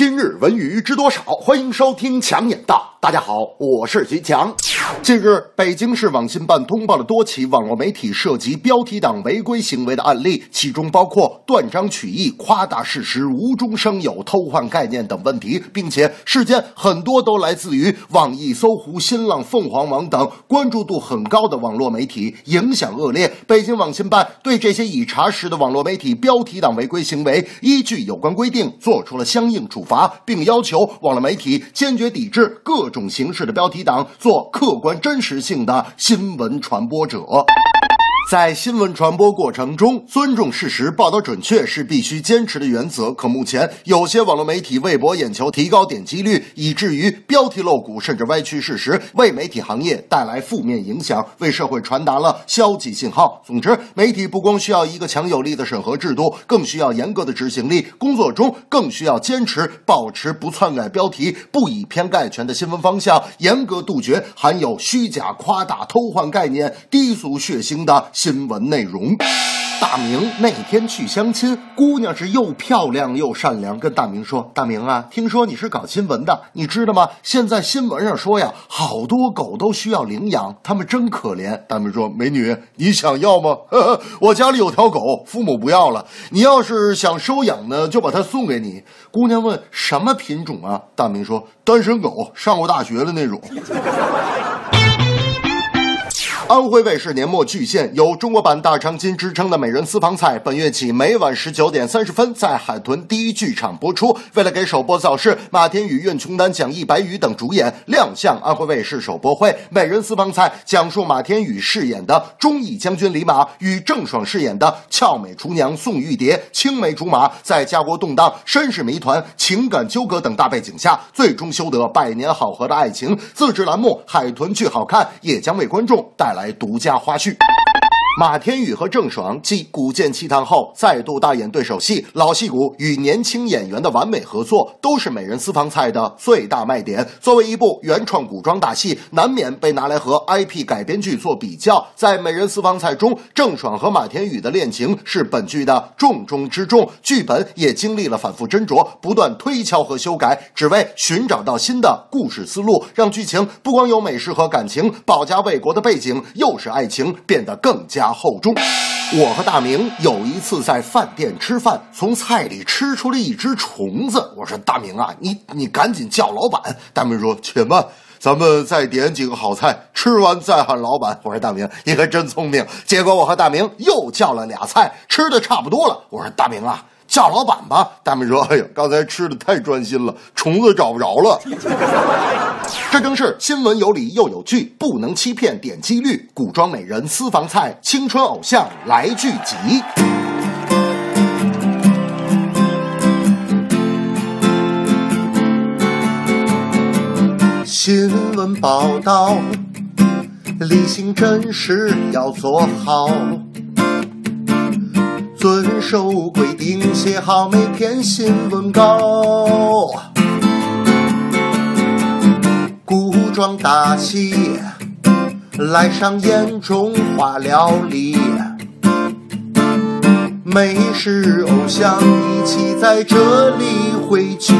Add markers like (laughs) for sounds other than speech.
今日文娱知多少？欢迎收听强眼道。大家好，我是徐强。近日，北京市网信办通报了多起网络媒体涉及标题党违规行为的案例，其中包括断章取义、夸大事实、无中生有、偷换概念等问题，并且事件很多都来自于网易、搜狐、新浪、凤凰网等关注度很高的网络媒体，影响恶劣。北京网信办对这些已查实的网络媒体标题党违规行为，依据有关规定做出了相应处罚，并要求网络媒体坚决抵制各种形式的标题党，做客观真实性的新闻传播者。在新闻传播过程中，尊重事实、报道准确是必须坚持的原则。可目前有些网络媒体为博眼球、提高点击率，以至于标题露骨，甚至歪曲事实，为媒体行业带来负面影响，为社会传达了消极信号。总之，媒体不光需要一个强有力的审核制度，更需要严格的执行力。工作中更需要坚持保持不篡改标题、不以偏概全的新闻方向，严格杜绝含有虚假、夸大、偷换概念、低俗、血腥的。新闻内容，大明那天去相亲，姑娘是又漂亮又善良，跟大明说：“大明啊，听说你是搞新闻的，你知道吗？现在新闻上说呀，好多狗都需要领养，他们真可怜。”大明说：“美女，你想要吗？(laughs) 我家里有条狗，父母不要了。你要是想收养呢，就把它送给你。”姑娘问：“什么品种啊？”大明说：“单身狗，上过大学的那种。” (laughs) 安徽卫视年末巨献，有“中国版大长今”之称的美人私房菜，本月起每晚十九点三十分在海豚第一剧场播出。为了给首播造势，马天宇、苑琼丹、蒋毅、白宇等主演亮相安徽卫视首播会。美人私房菜讲述马天宇饰演的忠义将军李马与郑爽饰演的俏美厨娘宋玉蝶青梅竹马，在家国动荡、身世谜团、情感纠葛等大背景下，最终修得百年好合的爱情。自制栏目《海豚剧好看》也将为观众带来。来独家花絮。马天宇和郑爽继《古剑奇谭》后再度大演对手戏，老戏骨与年轻演员的完美合作，都是《美人私房菜》的最大卖点。作为一部原创古装大戏，难免被拿来和 IP 改编剧做比较。在《美人私房菜》中，郑爽和马天宇的恋情是本剧的重中之重，剧本也经历了反复斟酌、不断推敲和修改，只为寻找到新的故事思路，让剧情不光有美食和感情，保家卫国的背景又是爱情，变得更加。加厚重。我和大明有一次在饭店吃饭，从菜里吃出了一只虫子。我说：“大明啊，你你赶紧叫老板。”大明说：“且慢，咱们再点几个好菜，吃完再喊老板。”我说：“大明，你可真聪明。”结果我和大明又叫了俩菜，吃的差不多了。我说：“大明啊。”叫老板吧，大明说：“哎呀，刚才吃的太专心了，虫子找不着了。”这正是新闻有理又有据，不能欺骗点击率。古装美人私房菜，青春偶像来聚集。新闻报道，理性真实要做好。遵守规定，写好每篇新闻稿。古装大戏来上演，中华料理，美食偶像一起在这里汇聚。